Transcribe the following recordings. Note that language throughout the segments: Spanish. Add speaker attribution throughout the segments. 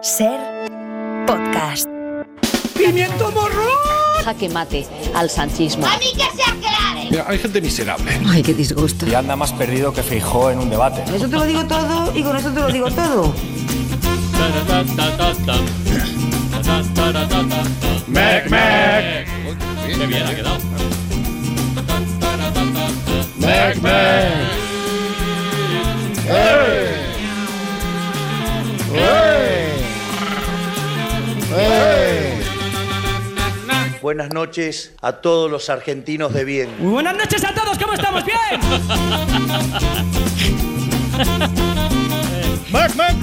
Speaker 1: Ser podcast.
Speaker 2: ¡Pimiento morro!
Speaker 3: Jaque mate al sanchismo.
Speaker 4: ¡A mí que se aclare!
Speaker 5: Mira, hay gente miserable.
Speaker 3: Ay, qué disgusto.
Speaker 6: Y anda más perdido que Feijó en un debate.
Speaker 7: Eso te lo digo todo y con eso te lo digo todo.
Speaker 5: Mec, mec.
Speaker 8: Qué bien ha quedado.
Speaker 5: Mec, mec. ¡Eh! ¡Eh!
Speaker 9: Buenas noches a todos los argentinos de bien.
Speaker 2: Muy buenas noches a todos, ¿cómo estamos? ¿Bien?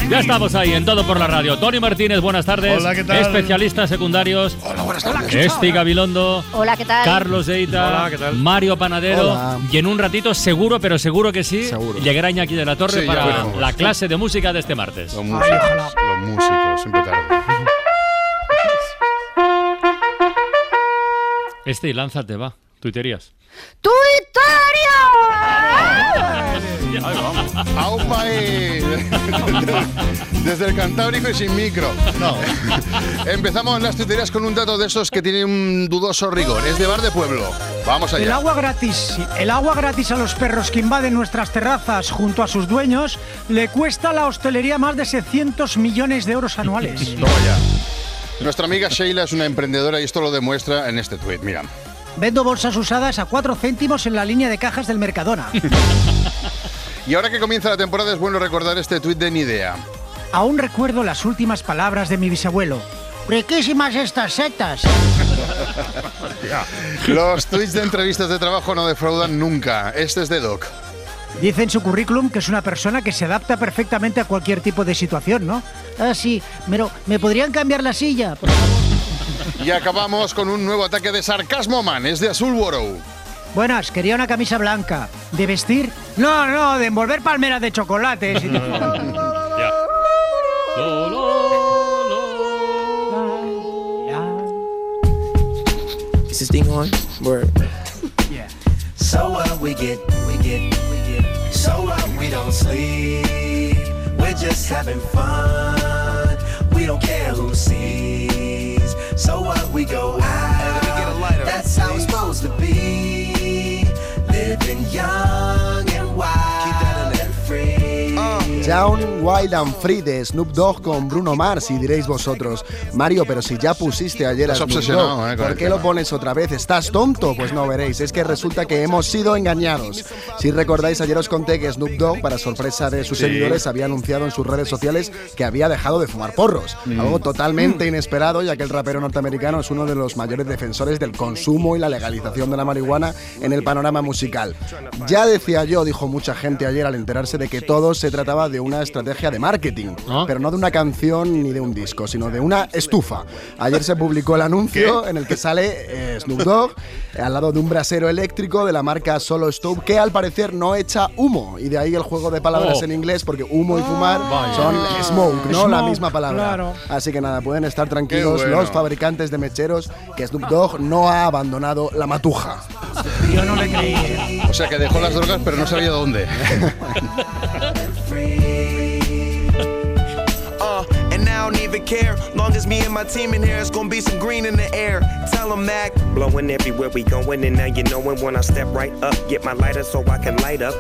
Speaker 8: Ya estamos ahí en Todo por la Radio. Tony Martínez, buenas tardes.
Speaker 5: Hola, ¿qué tal?
Speaker 8: Especialistas secundarios.
Speaker 5: Hola, buenas tardes.
Speaker 8: Esti Gabilondo.
Speaker 3: Hola, ¿qué tal?
Speaker 8: Carlos Deita,
Speaker 5: Hola, ¿qué tal?
Speaker 8: Mario Panadero
Speaker 6: Hola.
Speaker 8: y en un ratito, seguro, pero seguro que sí,
Speaker 6: Seguro.
Speaker 8: llegará Iñaki de la Torre
Speaker 5: Sí, ya
Speaker 8: para
Speaker 5: veremos.
Speaker 8: la clase de música de este martes.
Speaker 5: Los músicos, los músicos, siempre tarde.
Speaker 8: Este y lánzate, va. Tuiterías.
Speaker 5: ¡Aupa ahí! Desde el Cantábrico y sin micro. No. Empezamos las tuiterías con un dato de esos que tiene un dudoso rigor. Es de bar de pueblo. Vamos
Speaker 10: El
Speaker 5: allá.
Speaker 10: agua gratis, el agua gratis a los perros que invaden nuestras terrazas junto a sus dueños le cuesta a la hostelería más de 600 millones de euros anuales.
Speaker 5: Toma ya. Nuestra amiga Sheila es una emprendedora y esto lo demuestra en este tuit. Mira.
Speaker 10: Vendo bolsas usadas a 4 céntimos en la línea de cajas del Mercadona.
Speaker 5: Y ahora que comienza la temporada es bueno recordar este tuit de Nidea.
Speaker 10: Aún recuerdo las últimas palabras de mi bisabuelo. Riquísimas estas setas.
Speaker 5: Los tweets de entrevistas de trabajo no defraudan nunca. Este es de Doc.
Speaker 10: Dice en su currículum que es una persona que se adapta perfectamente a cualquier tipo de situación, ¿no? Ah, sí, pero ¿me podrían cambiar la silla? por favor?
Speaker 5: Y acabamos con un nuevo ataque de sarcasmo man. Es de Azulborough.
Speaker 10: Buenas, quería una camisa blanca. ¿De vestir? No, no, de envolver palmeras de chocolate. sí.
Speaker 8: Ya. Lo, lo, lo.
Speaker 11: Is this thing on? Word.
Speaker 10: Yeah.
Speaker 12: So what we get, we get. So what we don't sleep. We're just having fun. We don't care who sees. So what we go out. That's how it's supposed to be. Living young
Speaker 6: Young, Wild and Free de Snoop Dogg con Bruno Mars y diréis vosotros, Mario, pero si ya pusiste ayer a Snoop Dogg,
Speaker 5: eh,
Speaker 6: ¿por qué lo pones otra vez? ¿Estás tonto? Pues no veréis, es que resulta que hemos sido engañados. Si recordáis, ayer os conté que Snoop Dogg, para sorpresa de sus
Speaker 5: Sí.
Speaker 6: seguidores, había anunciado en sus redes sociales que había dejado de fumar porros.
Speaker 5: Mm.
Speaker 6: Algo totalmente inesperado, ya que el rapero norteamericano es uno de los mayores defensores del consumo y la legalización de la marihuana en el panorama musical. Ya decía yo, dijo mucha gente ayer al enterarse de que todo se trataba de una estrategia de marketing,
Speaker 8: ¿Ah?
Speaker 6: pero no de una canción ni de un disco, sino de una estufa. Ayer se publicó el anuncio en el que sale eh, Snoop Dogg al lado de un brasero eléctrico de la marca Solo Stove que al parecer no echa humo y de ahí el juego de palabras
Speaker 8: Oh.
Speaker 6: en inglés porque humo y fumar
Speaker 8: Vaya.
Speaker 6: son smoke, ¿no? la
Speaker 10: Smoke,
Speaker 6: misma palabra.
Speaker 10: claro.
Speaker 6: Así que nada, pueden estar tranquilos
Speaker 5: Qué bueno.
Speaker 6: los fabricantes de mecheros que Snoop Dogg no ha abandonado la matuja.
Speaker 10: Yo no le creí. ¿eh?
Speaker 5: O sea que dejó las drogas pero no sabía dónde.
Speaker 12: Uh, and I don't even care. Long as me and my team in here, it's gonna be some green in the air. Tell 'em, Mac.
Speaker 11: Blowing everywhere we going, and now you knowin' when I step right up. Get my lighter so I can light up.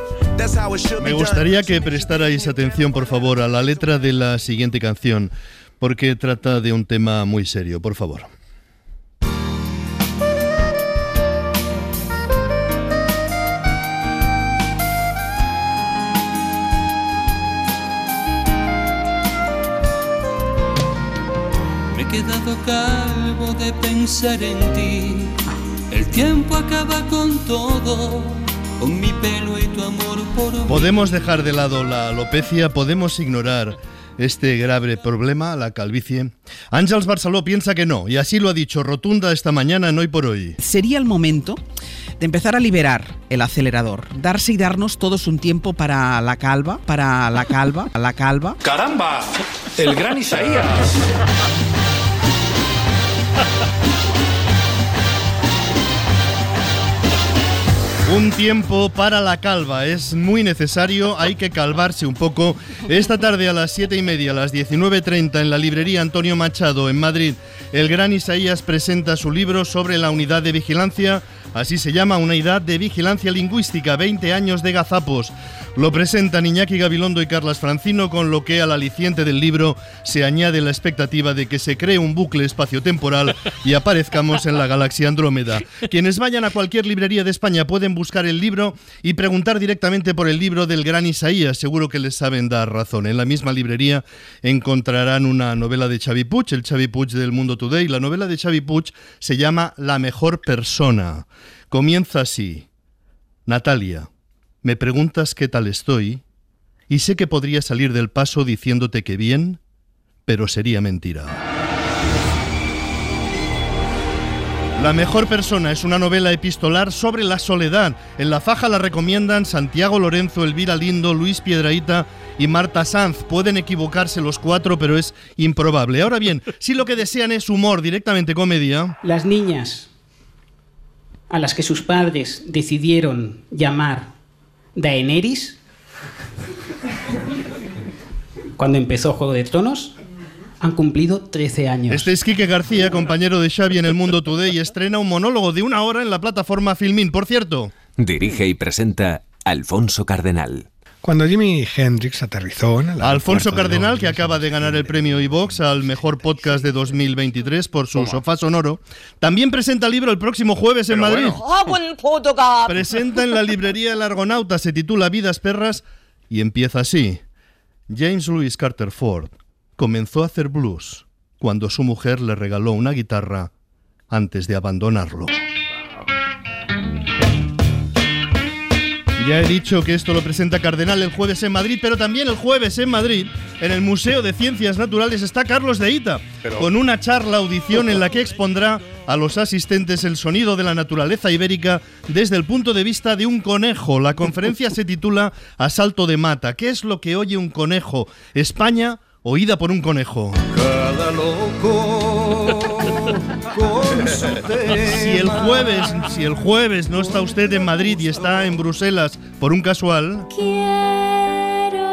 Speaker 13: Me gustaría que prestarais atención, por favor, a la letra de la siguiente canción, porque trata de un tema muy serio, por favor.
Speaker 12: De pensar en ti. El tiempo acaba con todo, con mi pelo y tu amor por mí.
Speaker 13: Podemos dejar de lado la alopecia, podemos ignorar este grave problema, la calvicie. Ángels Barceló piensa que no, y así lo ha dicho rotunda esta mañana en Hoy por Hoy.
Speaker 7: Sería el momento de empezar a liberar el acelerador, darse y darnos todos un tiempo para la calva, para la calva, la calva.
Speaker 5: ¡Caramba! El gran Isaías.
Speaker 13: Un tiempo para la calva, es muy necesario, hay que calvarse un poco. Esta tarde a las 7 y media, a las 19.30 en la librería Antonio Machado en Madrid, el gran Isaías presenta su libro sobre la unidad de vigilancia, así se llama, Unidad de Vigilancia Lingüística, 20 años de gazapos. Lo presentan Iñaki Gabilondo y Carlas Francino, con lo que al aliciente del libro se añade la expectativa de que se cree un bucle espaciotemporal y aparezcamos en la galaxia Andrómeda. Quienes vayan a cualquier librería de España pueden buscar el libro y preguntar directamente por el libro del gran Isaías. Seguro que les saben dar razón. En la misma librería encontrarán una novela de Xavi Puig, el Xavi Puig del Mundo Today. La novela de Xavi Puig se llama La mejor persona. Comienza así. Natalia, me preguntas qué tal estoy y sé que podría salir del paso diciéndote que bien, pero sería mentira. La mejor persona es una novela epistolar sobre la soledad. En la faja la recomiendan Santiago Lorenzo, Elvira Lindo, Luis Piedraíta y Marta Sanz. Pueden equivocarse los cuatro, pero es improbable. Ahora bien, si lo que desean es humor, directamente comedia.
Speaker 14: Las niñas a las que sus padres decidieron llamar Daenerys, cuando empezó Juego de Tronos, han cumplido 13 años.
Speaker 13: Este es Quique García, compañero de Xavi en El Mundo Today, y estrena un monólogo de una hora en la plataforma Filmin. Por cierto,
Speaker 15: Dirige y presenta Alfonso Cardenal.
Speaker 16: Cuando Jimi Hendrix aterrizó en el
Speaker 13: Alfonso Cardenal, que acaba de ganar el premio iVox al mejor podcast de 2023 por su sofá sonoro, también presenta el libro el próximo jueves en Madrid. Presenta en la librería El Argonauta, se titula Vidas Perras y empieza así. James Louis Carter Ford comenzó a hacer blues cuando su mujer le regaló una guitarra antes de abandonarlo. Ya he dicho que esto lo presenta Cardenal el jueves en Madrid, pero también el jueves en Madrid, en el Museo de Ciencias Naturales, está Carlos de Ita,
Speaker 5: Pero-
Speaker 13: con una charla audición en la que expondrá a los asistentes el sonido de la naturaleza ibérica desde el punto de vista de un conejo. La conferencia se titula Asalto de Mata. ¿Qué es lo que oye un conejo? España oída por un conejo.
Speaker 17: Cada loco con su
Speaker 13: Si el jueves, si el jueves no está usted en Madrid y está en Bruselas por un casual,
Speaker 18: Quiero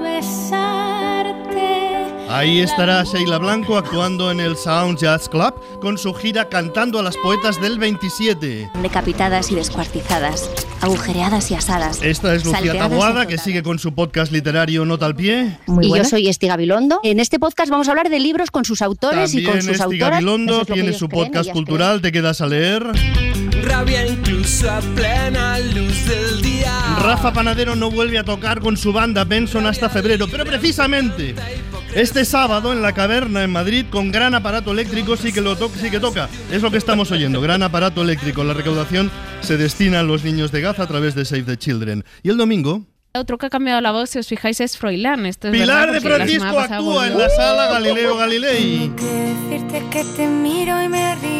Speaker 18: besarte.
Speaker 13: ahí estará Sheila Blanco actuando en el Sound Jazz Club con su gira cantando a las poetas del 27.
Speaker 1: Decapitadas y descuartizadas, agujereadas y asadas.
Speaker 13: Esta es Lucía Taboada, que sigue con su podcast literario Nota al Pie.
Speaker 3: y yo soy Esti Gabilondo. En este podcast vamos a hablar de libros con sus autores y con sus
Speaker 13: Esti
Speaker 3: autoras.
Speaker 13: Gabilondo
Speaker 3: es
Speaker 13: tiene su
Speaker 3: creen,
Speaker 13: podcast cultural, te quedas a leer.
Speaker 17: Rabia incluso a plena luz del día.
Speaker 13: Rafa Panadero no vuelve a tocar con su banda Benson hasta febrero, pero precisamente este sábado en la caverna en Madrid con gran aparato eléctrico sí que lo to- sí que toca. Es lo que estamos oyendo, gran aparato eléctrico. La recaudación se destina a los niños de Gaza a través de Save the Children. Y el domingo
Speaker 19: Otro que ha cambiado la voz, si os fijáis, es Froilán. Esto es
Speaker 13: Pilar
Speaker 19: verdad,
Speaker 13: de Francisco actúa en la sala Galileo Galilei.
Speaker 18: Decirte que te miro y me.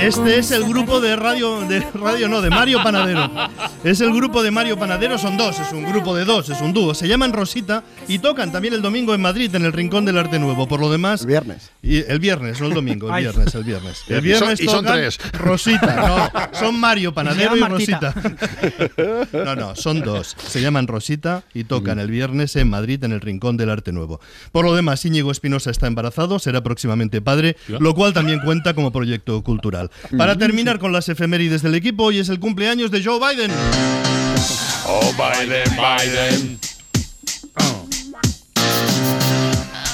Speaker 13: Este es el grupo de radio, de radio no, de Mario Panadero. Es el grupo de Mario Panadero, son dos, es un grupo de dos, es un dúo. Se llaman Rosita y tocan también el domingo en Madrid, en el Rincón del Arte Nuevo. Por lo demás. El
Speaker 6: viernes.
Speaker 13: Y el viernes, no el domingo, el
Speaker 6: Ay.
Speaker 13: viernes, el viernes. El
Speaker 5: Y son-
Speaker 13: viernes
Speaker 5: y son tres.
Speaker 13: Rosita, no, son Mario Panadero y Rosita. No, no, son dos. Se llaman Rosita y tocan el viernes en Madrid, en el Rincón del Arte Nuevo. Por lo demás, Íñigo Espinosa está embarazado, será próximamente padre, lo cual también cuenta como proyecto cultural. Para terminar con las efemérides del equipo, hoy es el cumpleaños de Joe Biden.
Speaker 5: Oh, Biden, Biden.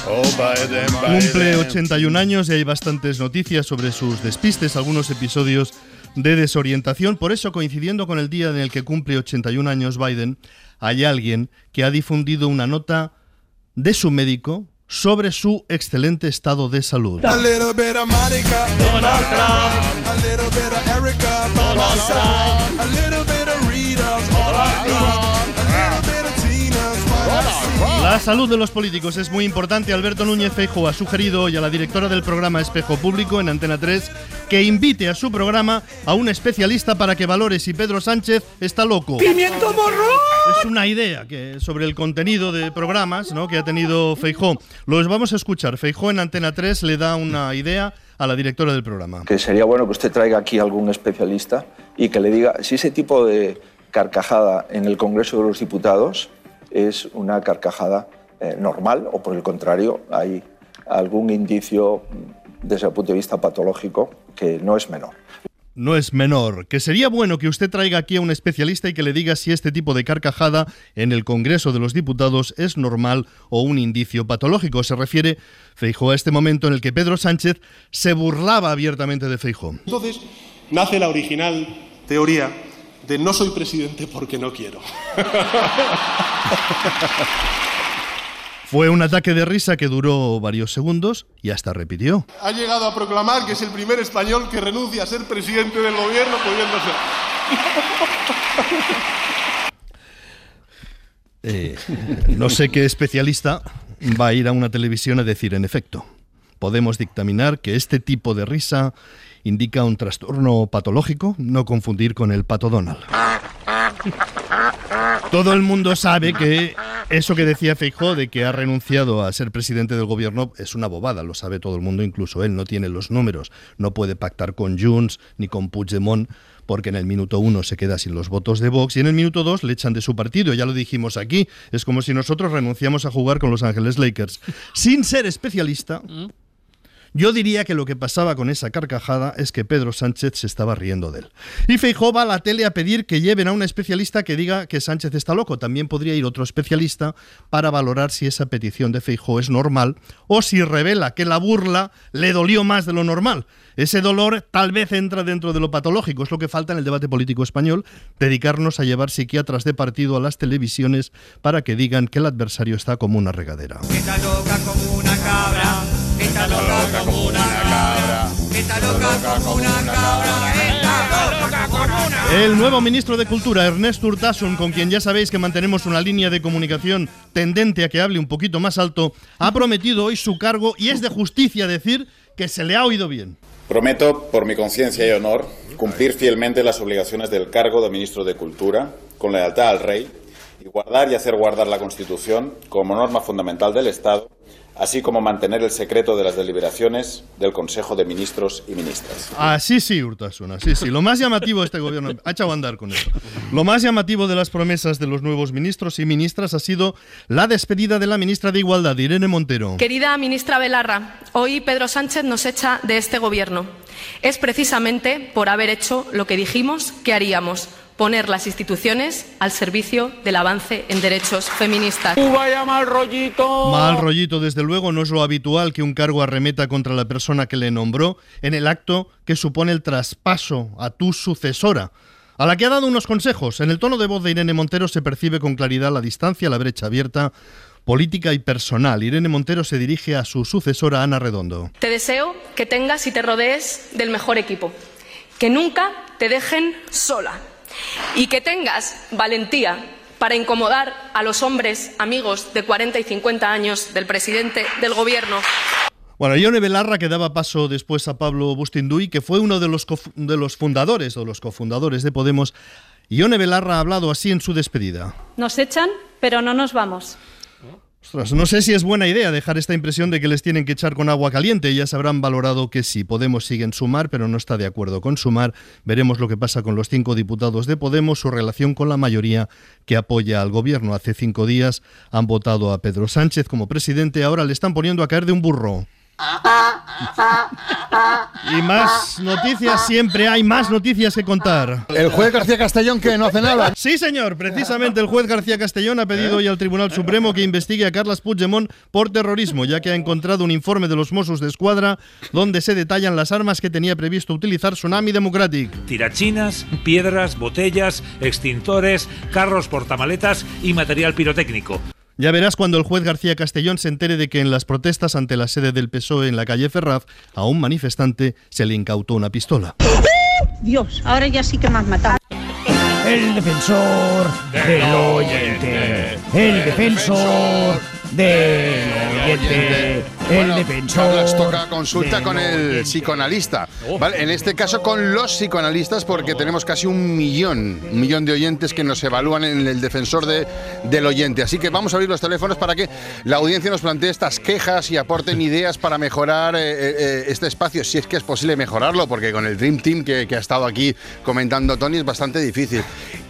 Speaker 5: Oh, Biden, Biden.
Speaker 13: Cumple 81 años y hay bastantes noticias sobre sus despistes, algunos episodios de desorientación. Por eso, coincidiendo con el día en el que cumple 81 años Biden, hay alguien que ha difundido una nota de su médico sobre su excelente estado de salud. La salud de los políticos es muy importante. Alberto Núñez Feijóo ha sugerido hoy a la directora del programa Espejo Público en Antena 3 que invite a su programa a un especialista para que valore si Pedro Sánchez está loco.
Speaker 2: ¡Pimiento morro!
Speaker 13: Es una idea que sobre el contenido de programas ¿no? que ha tenido Feijó. Los vamos a escuchar. Feijó en Antena 3 le da una idea a la directora del programa.
Speaker 20: que sería bueno que usted traiga aquí algún especialista y que le diga si ese tipo de carcajada en el Congreso de los Diputados es una carcajada eh, normal o por el contrario hay algún indicio desde el punto de vista patológico que no es menor.
Speaker 13: No es menor, que sería bueno que usted traiga aquí a un especialista y que le diga si este tipo de carcajada en el Congreso de los Diputados es normal o un indicio patológico. Se refiere Feijó a este momento en el que Pedro Sánchez se burlaba abiertamente de Feijó.
Speaker 21: Entonces nace la original teoría de no soy presidente porque no quiero.
Speaker 13: Fue un ataque de risa que duró varios segundos y hasta repitió.
Speaker 21: Ha llegado a proclamar que es el primer español que renuncia a ser presidente del gobierno pudiendo ser.
Speaker 13: Eh, no sé qué especialista va a ir a una televisión a decir, en efecto, podemos dictaminar que este tipo de risa indica un trastorno patológico, no confundir con el pato Donald. Todo el mundo sabe que eso que decía Feijó de que ha renunciado a ser presidente del gobierno es una bobada, lo sabe todo el mundo, incluso él no tiene los números, no puede pactar con Junts ni con Puigdemont porque en el minuto uno se queda sin los votos de Vox y en el minuto dos le echan de su partido, ya lo dijimos aquí, es como si nosotros renunciamos a jugar con Los Ángeles Lakers. Sin ser especialista, yo diría que lo que pasaba con esa carcajada es que Pedro Sánchez se estaba riendo de él. Y Feijóo va a la tele a pedir que lleven a un especialista que diga que Sánchez está loco. También podría ir otro especialista para valorar si esa petición de Feijóo es normal o si revela que la burla le dolió más de lo normal. Ese dolor tal vez entra dentro de lo patológico, es lo que falta en el debate político español, dedicarnos a llevar psiquiatras de partido a las televisiones para que digan que el adversario está como una regadera.
Speaker 2: Está loca como una cabra. Está loca como una cabra. Está loca como una cabra. Está loca como una
Speaker 13: El nuevo ministro de Cultura, Ernesto Urtasun, con quien ya sabéis que mantenemos una línea de comunicación tendente a que hable un poquito más alto, ha prometido hoy su cargo y es de justicia decir que se le ha oído bien.
Speaker 22: Prometo, por mi conciencia y honor, cumplir fielmente las obligaciones del cargo de ministro de Cultura, con lealtad al Rey, y guardar y hacer guardar la Constitución como norma fundamental del Estado, así como mantener el secreto de las deliberaciones del Consejo de Ministros y Ministras.
Speaker 13: Así sí, Urtasun, así sí. Lo más llamativo de este gobierno, ha echado a andar con eso. Lo más llamativo de las promesas de los nuevos ministros y ministras ha sido la despedida de la ministra de Igualdad, Irene Montero.
Speaker 23: Querida ministra Belarra, hoy Pedro Sánchez nos echa de este gobierno. Es precisamente por haber hecho lo que dijimos que haríamos, poner las instituciones al servicio del avance en derechos feministas.
Speaker 2: vaya mal rollito!
Speaker 13: Mal rollito, desde luego, no es lo habitual que un cargo arremeta contra la persona que le nombró en el acto que supone el traspaso a tu sucesora. A la que ha dado unos consejos. En el tono de voz de Irene Montero se percibe con claridad la distancia, la brecha abierta, política y personal. Irene Montero se dirige a su sucesora Ana Redondo.
Speaker 23: Te deseo que tengas y te rodees del mejor equipo, que nunca te dejen sola y que tengas valentía para incomodar a los hombres amigos de 40 y 50 años del presidente del gobierno.
Speaker 13: Bueno, Ione Belarra que daba paso después a Pablo Bustinduy, que fue uno de los, de los fundadores o los cofundadores de Podemos. Ione Belarra ha hablado así en su despedida.
Speaker 24: Nos echan, pero no nos vamos.
Speaker 13: No sé si es buena idea dejar esta impresión de que les tienen que echar con agua caliente. Ya se habrán valorado que sí, Podemos sigue en sumar, pero no está de acuerdo con sumar. Veremos lo que pasa con los cinco diputados de Podemos, su relación con la mayoría que apoya al gobierno. Hace cinco días han votado a Pedro Sánchez como presidente, ahora le están poniendo a caer de un burro. Y más noticias, siempre hay más noticias que contar.
Speaker 5: El juez García Castellón que no hace nada.
Speaker 13: Sí, señor. Precisamente el juez García Castellón ha pedido hoy al Tribunal Supremo que investigue a Carles Puigdemont por terrorismo, ya que ha encontrado un informe de los Mossos de Escuadra donde se detallan las armas que tenía previsto utilizar Tsunami Democratic.
Speaker 25: Tirachinas, piedras, botellas, extintores, carros portamaletas y material pirotécnico.
Speaker 13: Ya verás cuando el juez García Castellón se entere de que en las protestas ante la sede del PSOE en la calle Ferraz a un manifestante se le incautó una pistola.
Speaker 24: Dios, ahora ya sí que me has matado.
Speaker 2: El defensor del oyente. El defensor del
Speaker 5: oyente.
Speaker 26: el
Speaker 5: Bueno,
Speaker 26: defensor
Speaker 5: toca consulta con el
Speaker 26: oyente.
Speaker 5: psicoanalista. ¿vale? En este caso con los psicoanalistas porque tenemos casi un millón, un millón de oyentes que nos evalúan en el defensor de- del oyente. Así que vamos a abrir los teléfonos para que la audiencia nos plantee estas quejas y aporten ideas para mejorar eh, eh, eh, este espacio, si es que es posible mejorarlo, porque con el Dream Team que, que ha estado aquí comentando Tony es bastante difícil.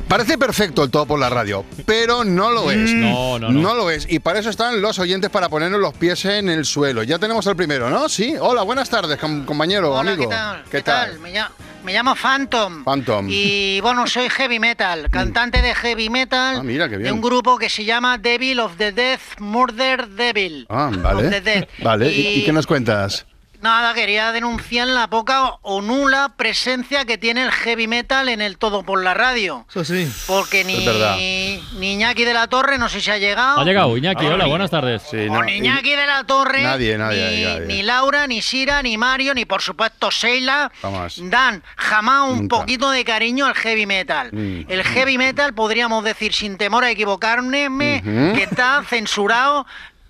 Speaker 5: Parece perfecto el todo por la radio, pero no lo es.
Speaker 8: Mm. No, no, no.
Speaker 5: lo es. Y para eso están los oyentes para ponernos los pies en el suelo. Ya tenemos al primero, ¿no? Sí. Hola, buenas tardes, com- compañero,
Speaker 27: Hola,
Speaker 5: amigo.
Speaker 27: ¿qué tal?
Speaker 5: ¿Qué tal?
Speaker 27: Me llamo, me llamo Phantom.
Speaker 5: Phantom.
Speaker 27: Y bueno, soy heavy metal, cantante de heavy metal
Speaker 5: Ah, mira, qué
Speaker 27: de
Speaker 5: bien.
Speaker 27: un grupo que se llama Devil of the Death Murder Devil.
Speaker 5: Ah,
Speaker 27: Of the
Speaker 5: vale.
Speaker 27: Dead.
Speaker 5: Vale, ¿y,
Speaker 27: Y-
Speaker 5: y qué nos cuentas?
Speaker 27: Nada, quería denunciar la poca o nula presencia que tiene el heavy metal en el todo por la radio.
Speaker 13: Eso sí.
Speaker 27: Porque ni, ni Iñaki de la Torre, no sé si ha llegado.
Speaker 8: Ha llegado Iñaki,
Speaker 27: Ah,
Speaker 8: hola,
Speaker 27: ni-
Speaker 8: buenas tardes.
Speaker 27: o ni Iñaki de la Torre,
Speaker 5: Nadie, nadie,
Speaker 27: ni,
Speaker 5: nadie.
Speaker 27: ni Laura, ni Sira, ni Mario, ni por supuesto Sheila,
Speaker 5: Jamás.
Speaker 27: dan jamás un
Speaker 5: Nunca.
Speaker 27: poquito de cariño al heavy metal.
Speaker 5: Mm.
Speaker 27: El heavy metal, podríamos decir sin temor a equivocarme, que está censurado,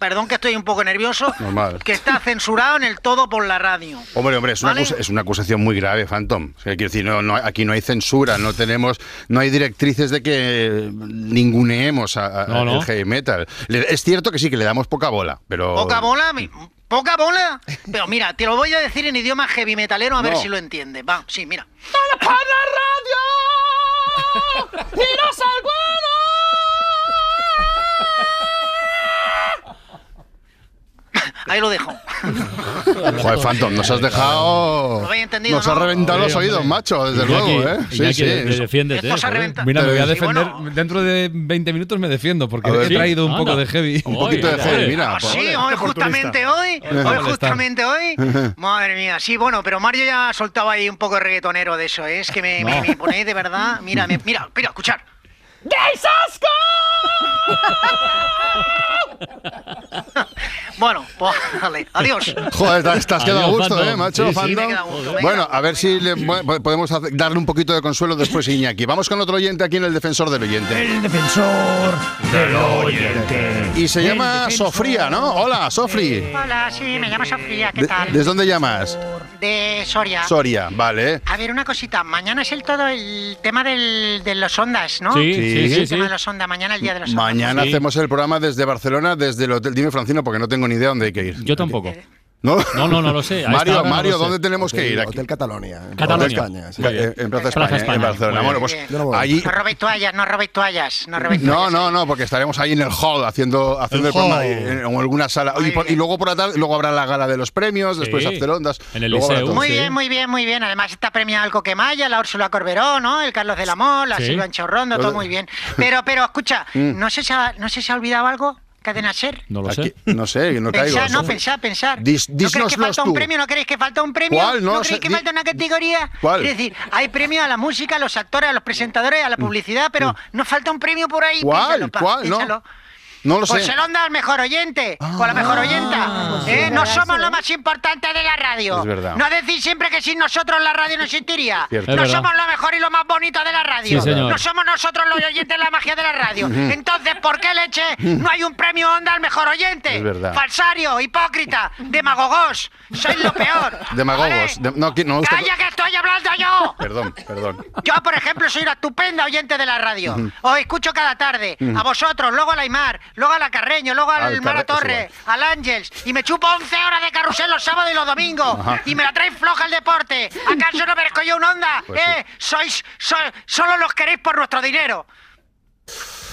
Speaker 27: perdón que estoy un poco nervioso,
Speaker 5: Normal.
Speaker 27: que está censurado en el todo por la radio.
Speaker 5: Hombre, hombre, es una,
Speaker 27: ¿Vale?
Speaker 5: acusa- es una acusación muy grave, Phantom. O sea, quiero decir, no, no- aquí no hay censura, no tenemos, no hay directrices de que ninguneemos a, a-
Speaker 8: No, no.
Speaker 5: el heavy metal. Le- es cierto que sí, que le damos poca bola, pero...
Speaker 27: Poca bola, mi- poca bola. Pero mira, te lo voy a decir en idioma heavy metalero a ver si lo entiendes. Va, sí, mira.
Speaker 2: ¡Tiras al
Speaker 27: Ahí lo dejo.
Speaker 5: Joder, Phantom, nos has dejado...
Speaker 27: ¿Lo habéis entendido,
Speaker 5: Nos
Speaker 27: no?
Speaker 5: has reventado los
Speaker 8: Sí,
Speaker 5: oídos, macho, desde luego, ¿eh?
Speaker 8: De- de- defiéndete.
Speaker 26: Mira, me voy a
Speaker 5: Sí,
Speaker 26: defender.
Speaker 27: bueno.
Speaker 26: Dentro de 20 minutos me defiendo porque he traído un
Speaker 8: Sí,
Speaker 26: poco
Speaker 8: anda.
Speaker 26: de heavy.
Speaker 5: Un poquito de heavy, mira.
Speaker 27: Ah, sí, hoy justamente hoy, hoy
Speaker 26: molestar.
Speaker 27: justamente hoy. Madre mía, sí, bueno, pero Mario ya ha soltado ahí un poco de reggaetonero de eso, ¿eh? es que me,
Speaker 26: No.
Speaker 27: me ponéis de verdad. Mira, me- mira, mira, escuchar. Bueno, pues vale, adiós.
Speaker 5: Joder, te, has quedado a gusto,
Speaker 8: Phantom.
Speaker 5: ¿eh, macho?
Speaker 8: Sí, sí.
Speaker 5: Phantom?
Speaker 27: Sí, me he quedado a gusto, venga.
Speaker 5: Bueno, a ver si le- podemos darle un poquito de consuelo después a Iñaki. Vamos con otro oyente aquí en el defensor del oyente.
Speaker 26: El defensor del oyente.
Speaker 5: Y se llama Sofría, ¿no? Hola, Sofri.
Speaker 27: Hola, sí, me llamo Sofía, ¿qué tal?
Speaker 5: ¿Desde dónde llamas?
Speaker 27: De Soria.
Speaker 5: Soria, vale.
Speaker 27: A ver, una cosita. Mañana es el todo el tema del, de los ondas, ¿no?
Speaker 8: Sí,
Speaker 5: Sí.
Speaker 8: sí, sí,
Speaker 27: El tema de los ondas, mañana el día de los ondas.
Speaker 5: Mañana
Speaker 8: Sí.
Speaker 5: hacemos el programa desde Barcelona, desde el Hotel Dime Francino, porque no tengo ni idea dónde hay que ir.
Speaker 8: Yo tampoco.
Speaker 5: ¿No?
Speaker 8: No, no, no lo sé.
Speaker 5: Mario,
Speaker 8: hora no
Speaker 5: Mario,
Speaker 8: sé.
Speaker 5: ¿dónde tenemos que ir? Aquí.
Speaker 6: Hotel Catalonia. en
Speaker 8: Catalonia.
Speaker 6: España, sí.
Speaker 5: Ca- en en Plaza España, en. Barcelona. Bueno, pues
Speaker 6: no
Speaker 5: allí.
Speaker 27: No robéis toallas, no robéis toallas, no robéis
Speaker 5: No,
Speaker 27: toallas.
Speaker 5: no, no, porque estaremos ahí en el hall haciendo, haciendo el,
Speaker 13: hall.
Speaker 5: programa en, en alguna sala.
Speaker 27: Muy
Speaker 5: Y, por- y
Speaker 27: bien.
Speaker 5: luego por la tarde, luego habrá la gala de los premios, después
Speaker 8: Sí.
Speaker 5: After Ondas.
Speaker 8: En el
Speaker 5: todo.
Speaker 27: Muy bien, muy bien, muy bien. Además está premiado el Coquemaya, la Úrsula Corberó, ¿no? El Carlos del Amor, la
Speaker 8: Sí.
Speaker 27: Silva Enchorrondo, todo muy bien. Pero, pero, escucha,
Speaker 5: Mm.
Speaker 27: ¿no se, ha, ¿no se ha olvidado algo? Cadena Ser.
Speaker 8: No lo
Speaker 5: Aquí-
Speaker 8: sé.
Speaker 5: no sé, no caigo.
Speaker 27: Pensar, no, pensar, pensar.
Speaker 5: Dis-
Speaker 27: ¿No creéis que falta
Speaker 5: tú.
Speaker 27: un premio? ¿No creéis que falta un premio?
Speaker 5: ¿Cuál? No lo
Speaker 27: creéis
Speaker 5: sé.
Speaker 27: que
Speaker 5: Di-
Speaker 27: falta una categoría?
Speaker 5: ¿Cuál?
Speaker 27: Es decir, hay premio a la música, a los actores, a los presentadores, a la publicidad, pero nos falta un premio por ahí.
Speaker 5: Mm. ¿Cuál?
Speaker 27: piénsalo, pa,
Speaker 5: ¿Cuál? No.
Speaker 27: piénsalo.
Speaker 5: No lo
Speaker 27: Pues
Speaker 5: sé.
Speaker 27: lo han dado al mejor oyente, o la mejor oyenta. ¿eh? No somos lo más importante de la radio.
Speaker 5: Es verdad.
Speaker 27: No decís siempre que sin nosotros la radio no existiría.
Speaker 5: Cierto.
Speaker 27: No somos lo mejor y lo más bonito de la radio.
Speaker 8: Sí, señor.
Speaker 27: No somos nosotros los oyentes la magia de la radio. Entonces, ¿por qué leche no hay un premio Onda al mejor oyente?
Speaker 5: Es verdad.
Speaker 27: Falsario, hipócrita, demagogos. Sois lo peor.
Speaker 5: Demagogos.
Speaker 27: ¿vale?
Speaker 5: De- no, no me gusta-
Speaker 27: ¡Calla que estoy hablando yo!
Speaker 5: Perdón, perdón.
Speaker 27: Yo, por ejemplo, soy una estupenda oyente de la radio. Os escucho cada tarde. A vosotros, luego a la Aymar, luego a la Carreño, luego al
Speaker 5: Al
Speaker 27: Mara Torre, al Ángels. Y me chupo 11 horas de carrusel los sábados y los domingos.
Speaker 5: Ajá.
Speaker 27: Y me la trae floja el deporte. ¿Acaso no merezco yo un onda?
Speaker 5: Pues
Speaker 27: ¿Eh? Sois, sois, solo los queréis por nuestro dinero.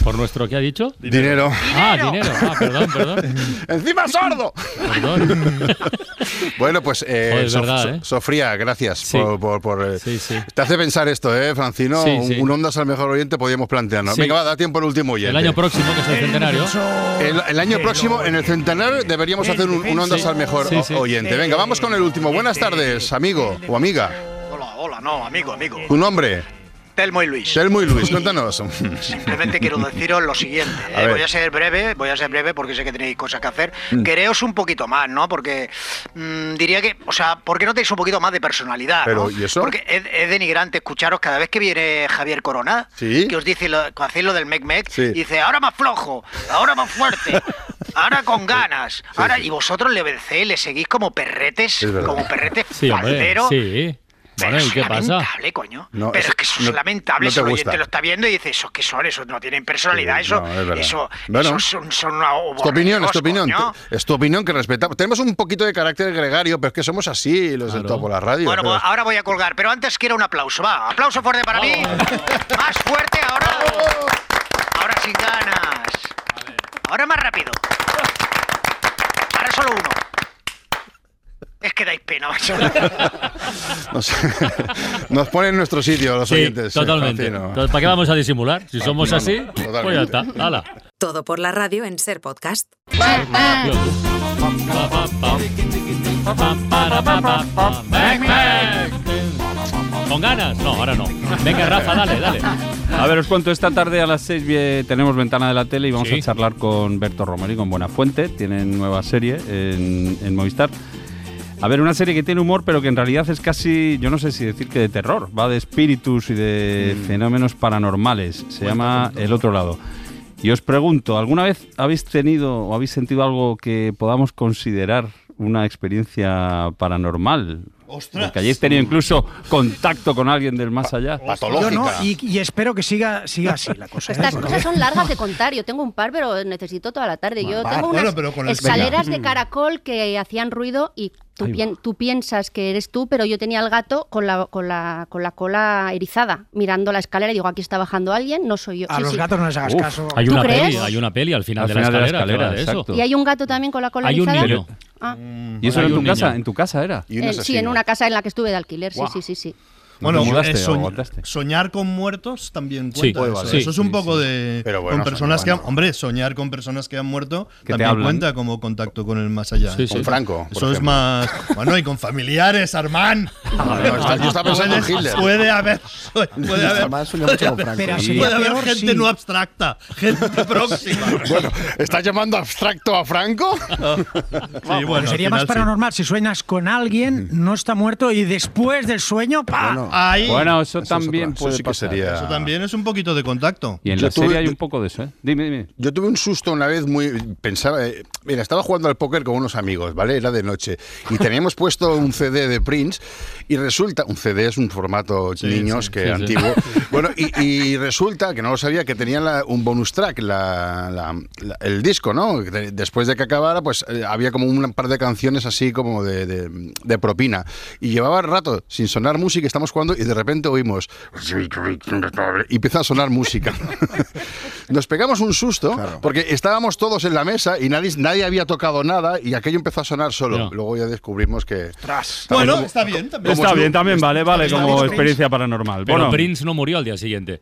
Speaker 8: ¿Por nuestro qué ha dicho?
Speaker 5: Dinero.
Speaker 8: Ah, dinero. Ah, perdón, perdón.
Speaker 5: ¡Encima sordo!
Speaker 8: Perdón.
Speaker 5: Bueno, pues, eh,
Speaker 8: Joder,
Speaker 5: Sof-
Speaker 8: verdad,
Speaker 5: So-
Speaker 8: ¿eh?
Speaker 5: Sofría, gracias
Speaker 8: Sí.
Speaker 5: por... por- por, eh,
Speaker 8: Sí, sí.
Speaker 5: Te hace pensar esto, ¿eh, Francino?
Speaker 8: Sí,
Speaker 5: un,
Speaker 8: sí.
Speaker 5: un Ondas al mejor oyente podríamos plantearnos.
Speaker 8: Sí.
Speaker 5: Venga, va, da tiempo el último oyente.
Speaker 8: El año próximo, que es el centenario.
Speaker 5: El, el año próximo, en el centenario, deberíamos hacer un, un Ondas
Speaker 8: Sí.
Speaker 5: al mejor
Speaker 8: Sí,
Speaker 5: o-
Speaker 8: sí.
Speaker 5: oyente. Venga, vamos con el último. Buenas tardes, amigo o amiga.
Speaker 27: Hola, hola, no, amigo, amigo.
Speaker 5: ¿Tu nombre?
Speaker 27: Telmo y Luis.
Speaker 5: Telmo y Luis, cuéntanos.
Speaker 27: Simplemente quiero deciros lo siguiente.
Speaker 5: A
Speaker 27: eh, voy a ser breve, voy a ser breve porque sé que tenéis cosas que hacer.
Speaker 5: Mm.
Speaker 27: Quereos un poquito más, ¿no? Porque mm, diría que, o sea, ¿por qué no tenéis un poquito más de personalidad?
Speaker 5: Pero,
Speaker 27: ¿no?
Speaker 5: ¿y eso?
Speaker 27: Porque es, es denigrante escucharos cada vez que viene Javier Corona,
Speaker 5: Sí.
Speaker 27: que os dice lo, que hacéis lo del mec mec,
Speaker 5: Sí.
Speaker 27: y dice, ahora más flojo, ahora más fuerte. Ahora con ganas. Ahora, y vosotros le vencéis, le seguís como perretes, como perrete
Speaker 8: Sí, hombre,
Speaker 27: faldero.
Speaker 8: sí. Bueno, ¿y
Speaker 27: es
Speaker 8: qué pasa?
Speaker 27: lamentable, coño.
Speaker 5: No,
Speaker 27: pero
Speaker 5: eso-
Speaker 27: es que eso
Speaker 5: no-
Speaker 27: es lamentable.
Speaker 5: no
Speaker 27: si
Speaker 5: te gusta.
Speaker 27: oyente lo está viendo y dice, ¿esos qué son? Esos no tienen personalidad.
Speaker 5: Sí,
Speaker 27: eso,
Speaker 5: no, es
Speaker 27: eso,
Speaker 5: Bueno.
Speaker 27: eso son, son una-
Speaker 5: Es tu opinión, es tu opinión. te- Es tu opinión que respetamos. Tenemos un poquito de carácter gregario, pero es que somos así, los del Topo la radio.
Speaker 27: Bueno,
Speaker 5: pero-
Speaker 27: pues ahora voy a colgar, pero antes quiero un aplauso. Va, aplauso fuerte para mí. Más fuerte ahora. Ahora sin ganas. Ahora más rápido. Ahora solo uno. Es que dais pena, macho.
Speaker 5: nos, nos ponen en nuestro sitio los
Speaker 8: Sí,
Speaker 5: oyentes. eh,
Speaker 8: totalmente. Entonces, ¿Para qué vamos a disimular? Si somos
Speaker 5: no,
Speaker 8: así,
Speaker 5: no,
Speaker 8: pues ya está. Hala.
Speaker 28: Todo por la radio en Ser Podcast.
Speaker 8: ¿Con ganas? No, ahora no. Venga, Rafa, dale, dale.
Speaker 26: A ver, os cuento, esta tarde a las 6 tenemos ventana de la tele y vamos
Speaker 8: Sí.
Speaker 26: a charlar con Berto Romero y con Buenafuente. Tienen nueva serie en, en Movistar. A ver, una serie que tiene humor, pero que en realidad es casi, yo no sé si decir que de terror. Va de espíritus y de
Speaker 5: Mm.
Speaker 26: fenómenos paranormales. Se llama El Otro Lado. Y os pregunto, ¿alguna vez habéis tenido o habéis sentido algo que podamos considerar una experiencia paranormal?
Speaker 13: ¡Ostras!
Speaker 26: Que hayáis tenido incluso contacto con alguien del más allá.
Speaker 10: Yo no, y, y espero que siga, siga así la cosa. ¿eh?
Speaker 3: Estas cosas son largas de contar. Yo tengo un par, pero necesito toda la tarde. Yo tengo
Speaker 10: Bueno,
Speaker 3: unas
Speaker 10: pero con el-
Speaker 3: escaleras
Speaker 10: Venga.
Speaker 3: de caracol que hacían ruido y tú, pien- tú piensas que eres tú, pero yo tenía al gato con la, con la, con la cola erizada, mirando la escalera y digo, aquí está bajando alguien, no soy yo.
Speaker 10: A
Speaker 3: Sí,
Speaker 10: los
Speaker 3: sí.
Speaker 10: gatos no les hagas
Speaker 8: Uf,
Speaker 10: caso.
Speaker 8: Hay
Speaker 3: ¿Tú
Speaker 8: una
Speaker 3: crees?
Speaker 8: peli, hay una peli al final,
Speaker 26: Al
Speaker 8: de,
Speaker 26: final
Speaker 8: la
Speaker 26: de la
Speaker 8: escalera, de eso.
Speaker 3: ¿Y hay un gato también con la cola
Speaker 8: Hay un
Speaker 3: erizada?
Speaker 8: niño.
Speaker 3: Ah.
Speaker 26: ¿Y eso era en tu casa? ¿En tu casa era?
Speaker 3: Eh, sí, en una casa en la que estuve de alquiler, sí, sí, sí, sí.
Speaker 13: Bueno,
Speaker 26: ¿Te mudaste
Speaker 13: eh, soñ- soñar con muertos también
Speaker 8: Sí,
Speaker 13: cuenta.
Speaker 8: puede
Speaker 13: eso.
Speaker 8: valer.
Speaker 13: Eso es
Speaker 8: Sí,
Speaker 13: un
Speaker 8: sí,
Speaker 13: poco
Speaker 8: sí.
Speaker 13: de.
Speaker 5: Pero bueno,
Speaker 13: con personas que han. Hombre, soñar con personas que han muerto
Speaker 26: Que te
Speaker 13: también cuenta como contacto con el más allá.
Speaker 8: Sí, sí.
Speaker 5: Con Franco, por
Speaker 13: Eso es más. Bueno, y con familiares, Armán.
Speaker 5: No, está- yo estaba pensando en
Speaker 13: Puede-
Speaker 5: Hitler.
Speaker 13: Puede haber. Puede haber.
Speaker 10: Pero
Speaker 26: Sí.
Speaker 13: Puede haber gente no abstracta, gente próxima.
Speaker 5: Bueno, ¿estás llamando abstracto a Franco?
Speaker 13: Sí, bueno,
Speaker 10: sería más
Speaker 13: sí.
Speaker 10: paranormal si sueñas con alguien, no está muerto y después del sueño, ¡pa!
Speaker 6: Bueno,
Speaker 13: Ahí.
Speaker 26: Bueno, eso,
Speaker 5: Eso es
Speaker 26: también
Speaker 5: eso
Speaker 26: puede
Speaker 5: sí que
Speaker 26: pasar.
Speaker 5: sería-
Speaker 13: Eso también es un poquito de contacto.
Speaker 26: Y en
Speaker 5: Yo
Speaker 26: la serie
Speaker 5: tuve-
Speaker 26: hay un poco de eso, ¿eh? Dime, dime.
Speaker 5: Yo tuve un susto una vez muy. Pensaba. eh, mira, estaba jugando al póker con unos amigos, ¿vale? Era de noche. Y teníamos puesto un CD de Prince. Y resulta. Un CD es un formato
Speaker 13: Sí,
Speaker 5: niños
Speaker 13: sí,
Speaker 5: que
Speaker 8: sí, sí.
Speaker 5: antiguo. Bueno, y, y resulta que no lo sabía que tenían la- un bonus track, la- la- la- el disco, ¿no? Después de que acabara, pues eh, había como un par de canciones así como de, de- de propina. Y llevaba rato sin sonar música, estamos jugando y de repente oímos. Y empieza a sonar música. Nos pegamos un susto
Speaker 6: Claro.
Speaker 5: porque estábamos todos en la mesa y nadie, nadie había tocado nada y aquello empezó a sonar solo.
Speaker 8: No.
Speaker 5: Luego ya descubrimos que.
Speaker 13: Bueno, está bien también.
Speaker 26: Está bien, también vale, vale, como experiencia paranormal.
Speaker 8: Pero
Speaker 26: Bueno,
Speaker 8: Prince no murió al día siguiente.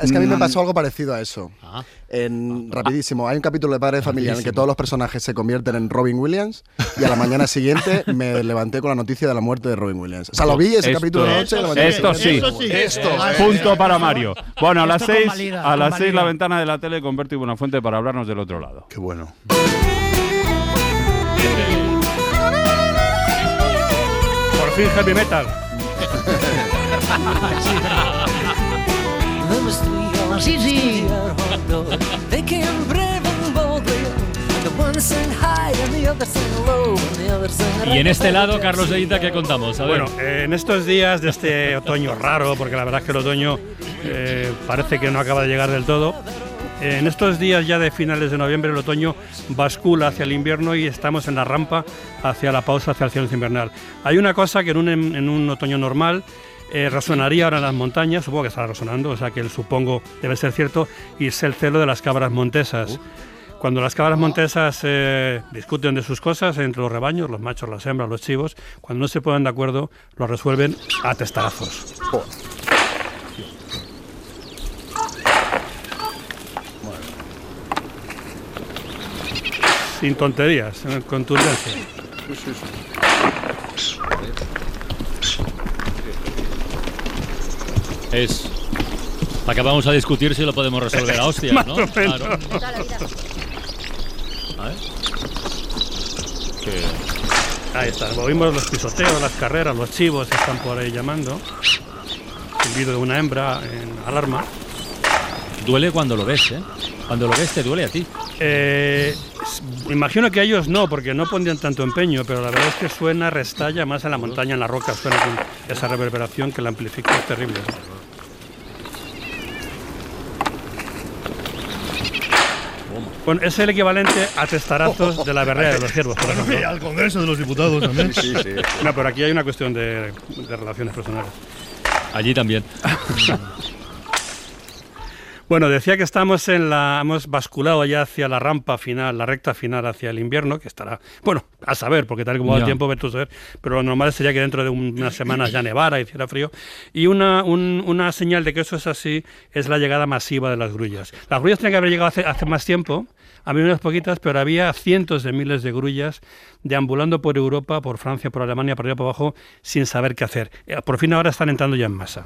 Speaker 6: Es que a mí me pasó algo parecido a eso.
Speaker 8: Ah.
Speaker 6: En, rapidísimo, hay un capítulo de Padre de Familia en el que todos los personajes se convierten en Robin Williams y a la mañana siguiente me levanté con la noticia de la muerte de Robin Williams. O sea, lo vi ese
Speaker 26: Esto-
Speaker 6: capítulo de noche. y a la mañana
Speaker 26: Esto sí,
Speaker 13: Eso sí.
Speaker 5: Esto.
Speaker 26: punto para Mario. Bueno, a las
Speaker 10: Esto
Speaker 26: 6
Speaker 10: convalida,
Speaker 26: a las seis la ventana de la tele con Berto y Buenafuente para hablarnos del otro lado.
Speaker 5: Qué bueno.
Speaker 29: Por fin heavy metal.
Speaker 10: Sí, sí.
Speaker 17: They can brave and boldly. The one sing high and the other sing low and the other sing
Speaker 8: Y en este lado, Carlos de Ita, ¿qué contamos? A ver.
Speaker 29: Bueno, eh, en estos días de este otoño raro, porque la verdad es que el otoño eh, parece que no acaba de llegar del todo, eh, en estos días ya de finales de noviembre el otoño bascula hacia el invierno y estamos en la rampa hacia la pausa, hacia el cielo invernal. Hay una cosa que en un, en un otoño normal eh, resonaría ahora en las montañas, supongo que estará resonando, o sea que el supongo debe ser cierto, y es el celo de las cabras montesas. Cuando las cabras montesas eh, discuten de sus cosas entre los rebaños, los machos, las hembras, los chivos, cuando no se ponen de acuerdo, lo resuelven a testarazos. Sin tonterías, en contundencia.
Speaker 8: Es. ¿Para qué vamos a discutir si lo podemos resolver a hostias, no? Claro. A ver. Que-
Speaker 29: Ahí está, oímos los pisoteos, las carreras, los chivos están por ahí llamando. El vídeo de una hembra en alarma.
Speaker 8: Duele cuando lo ves, ¿eh? Cuando lo ves te duele a ti.
Speaker 29: Eh, Imagino que a ellos no, porque no pondrían tanto empeño, pero la verdad es que suena, restalla más en la montaña, en la roca, suena con esa reverberación que la amplifica, es terrible. Bueno, es el equivalente a testarazos de la berrea de los ciervos, por ejemplo.
Speaker 13: Al Congreso de los Diputados también.
Speaker 29: No, pero aquí hay una cuestión de, de relaciones personales.
Speaker 8: Allí también.
Speaker 29: Bueno, decía que estamos en la, hemos basculado ya hacia la rampa final, la recta final hacia el invierno, que estará, bueno, a saber, porque tal como va el tiempo, ver tú saber, pero lo normal sería que dentro de un- unas semanas ya nevara y hiciera frío. Y una, un- una señal de que eso es así es la llegada masiva de las grullas. Las grullas tenían que haber llegado hace, hace más tiempo, había unas poquitas, pero había cientos de miles de grullas deambulando por Europa, por Francia, por Alemania, por arriba, por abajo, sin saber qué hacer. Eh, Por fin ahora están entrando ya en masa.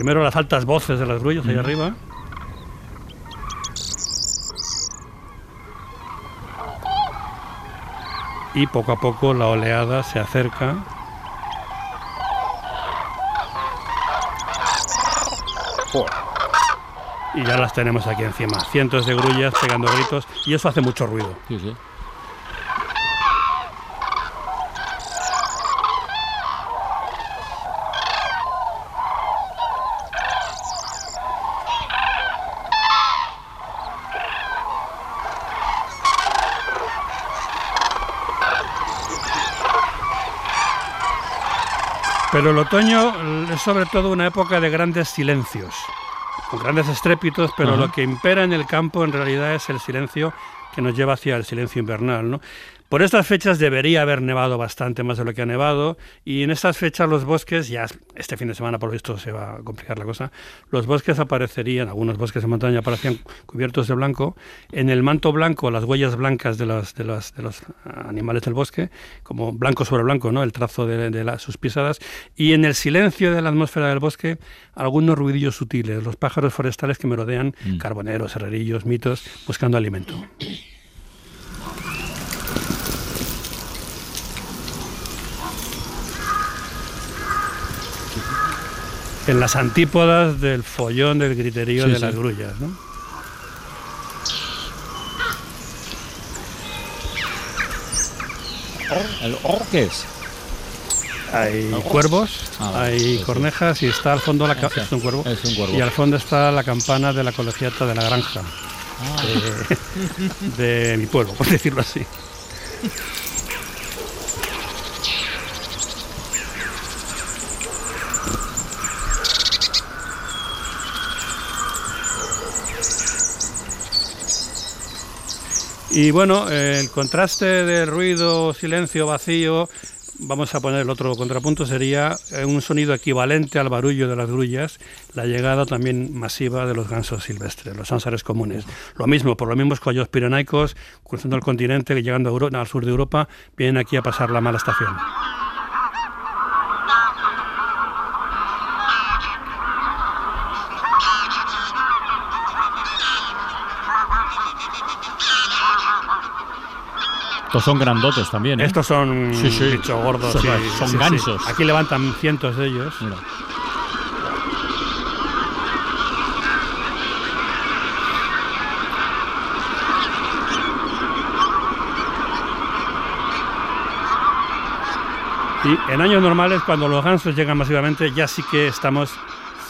Speaker 29: Primero las altas voces de las grullas ahí arriba. Y poco a poco la oleada se acerca. Y ya las tenemos aquí encima. Cientos de grullas pegando gritos y eso hace mucho ruido. Pero el otoño es sobre todo una época de grandes silencios, con grandes estrépitos, pero lo que impera en el campo en realidad es el silencio que nos lleva hacia el silencio invernal. ¿no? Por estas fechas debería haber nevado bastante más de lo que ha nevado y en estas fechas los bosques, ya este fin de semana por lo visto se va a complicar la cosa, los bosques aparecerían, algunos bosques de montaña aparecían cubiertos de blanco, en el manto blanco las huellas blancas de los, de los, de los animales del bosque, como blanco sobre blanco, ¿no? el trazo de, de las- sus pisadas, y en el silencio de la atmósfera del bosque algunos ruidillos sutiles, los pájaros forestales que merodean, carboneros, herrerillos, mitos, buscando alimento. En las antípodas del follón del griterío
Speaker 8: Sí,
Speaker 29: de
Speaker 8: sí.
Speaker 29: las grullas. ¿no?
Speaker 8: ¿El or qué es?
Speaker 29: Hay cuervos,
Speaker 8: ah, vale,
Speaker 29: hay
Speaker 8: sí,
Speaker 29: cornejas y está al fondo la es un cuervo,
Speaker 8: Es un cuervo.
Speaker 29: y al fondo está la campana de la colegiata de la granja
Speaker 8: Ah.
Speaker 29: de, de mi pueblo, por decirlo así. Y bueno, el contraste del ruido, silencio, vacío, vamos a poner el otro contrapunto, sería eh, un sonido equivalente al barullo de las grullas, la llegada también masiva de los gansos silvestres, los ánsares comunes. Lo mismo, por los mismos collos pirenaicos, cruzando el continente, llegando a Euro- al sur de Europa, vienen aquí a pasar la mala estación.
Speaker 8: Estos son grandotes también, ¿eh?
Speaker 29: Estos son
Speaker 8: Sí, sí.
Speaker 29: bichos gordos.
Speaker 8: Son,
Speaker 29: sí,
Speaker 8: gansos.
Speaker 29: Aquí levantan cientos de ellos. Y en años normales, cuando los gansos llegan masivamente, ya sí que estamos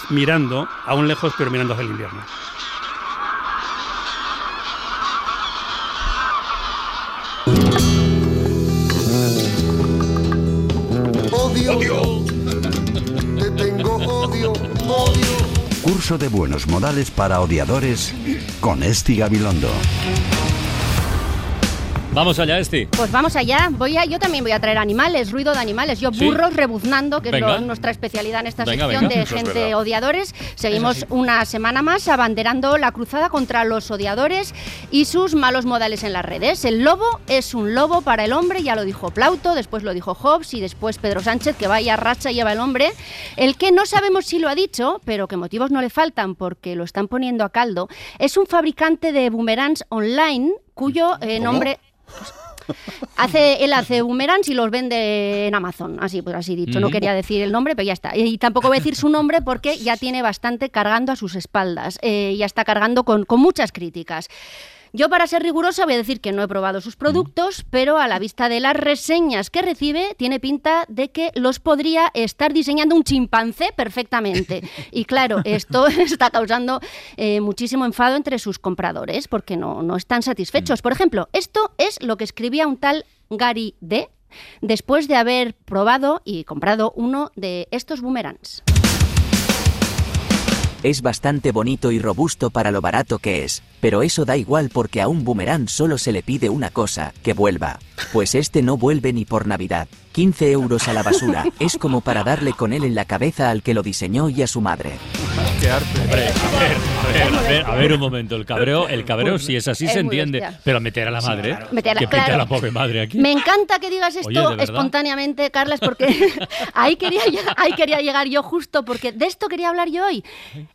Speaker 29: mirando, aún lejos, pero mirando hacia el invierno.
Speaker 30: Curso de buenos modales para odiadores con Esti Gabilondo.
Speaker 8: Vamos allá, Esti.
Speaker 3: Pues vamos allá. Voy a, yo también voy a traer animales, ruido de animales. Yo
Speaker 8: ¿Sí?
Speaker 3: burros rebuznando, que es lo- nuestra especialidad en esta
Speaker 8: Venga,
Speaker 3: sección
Speaker 8: venga.
Speaker 3: de
Speaker 8: Eso
Speaker 3: gente odiadores. Seguimos una semana más abanderando la cruzada contra los odiadores y sus malos modales en las redes. El lobo es un lobo para el hombre, ya lo dijo Plauto, después lo dijo Hobbes y después Pedro Sánchez, que vaya racha lleva el hombre. El que no sabemos si lo ha dicho, pero que motivos no le faltan porque lo están poniendo a caldo, es un fabricante de boomerangs online cuyo eh, nombre Hace, él hace boomerangs y los vende en Amazon, así pues así dicho. No quería decir el nombre, pero ya está. Y tampoco voy a decir su nombre porque ya tiene bastante cargando a sus espaldas. Eh, ya está cargando con, con muchas críticas. Yo para ser rigurosa voy a decir que no he probado sus productos, pero a la vista de las reseñas que recibe, tiene pinta de que los podría estar diseñando un chimpancé perfectamente. Y claro, esto está causando eh, muchísimo enfado entre sus compradores porque no, no están satisfechos. Por ejemplo, esto es lo que escribía un tal Gary D después de haber probado y comprado uno de estos boomerangs.
Speaker 31: Es bastante bonito y robusto para lo barato que es, pero eso da igual porque a un boomerang solo se le pide una cosa, que vuelva. Pues este no vuelve ni por Navidad. 15 euros a la basura, es como para darle con él en la cabeza al que lo diseñó y a su madre.
Speaker 8: Qué arte. Hombre, a ver, a ver, a ver, a ver un momento. El cabreo, el cabreo si es así
Speaker 3: Es
Speaker 8: se entiende.
Speaker 3: bestia.
Speaker 8: Pero meter a la madre.
Speaker 3: Meter a-
Speaker 8: que pinte a
Speaker 3: claro.
Speaker 8: la pobre madre aquí.
Speaker 3: Me encanta que digas esto espontáneamente, Carlas, porque ahí, quería, lleg- ahí quería llegar yo justo, porque de esto quería hablar yo hoy.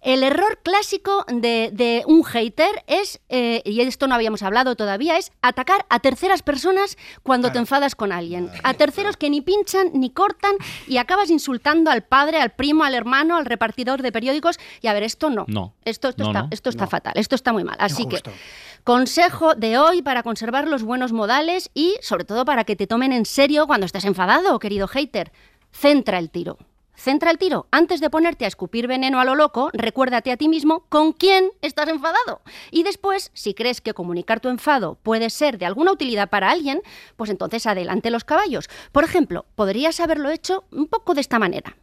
Speaker 3: El error clásico de, de un hater es, eh, y esto no habíamos hablado todavía, es atacar a terceras personas cuando te enfadas con alguien. A terceros que ni pinchan ni cortan y acabas insultando al padre, al primo, al hermano, al repartidor de periódicos. Y a ver, esto no.
Speaker 8: No.
Speaker 3: Esto, esto
Speaker 8: No,
Speaker 3: está,
Speaker 8: no.
Speaker 3: esto está fatal, esto está muy mal. Así
Speaker 8: Injusto.
Speaker 3: que, consejo de hoy para conservar los buenos modales y sobre todo para que te tomen en serio cuando estés enfadado, querido hater. Centra el tiro. Centra el tiro. Antes de ponerte a escupir veneno a lo loco, recuérdate a ti mismo con quién estás enfadado. Y después, si crees que comunicar tu enfado puede ser de alguna utilidad para alguien, pues entonces adelante los caballos. Por ejemplo, podrías haberlo hecho un poco de esta manera.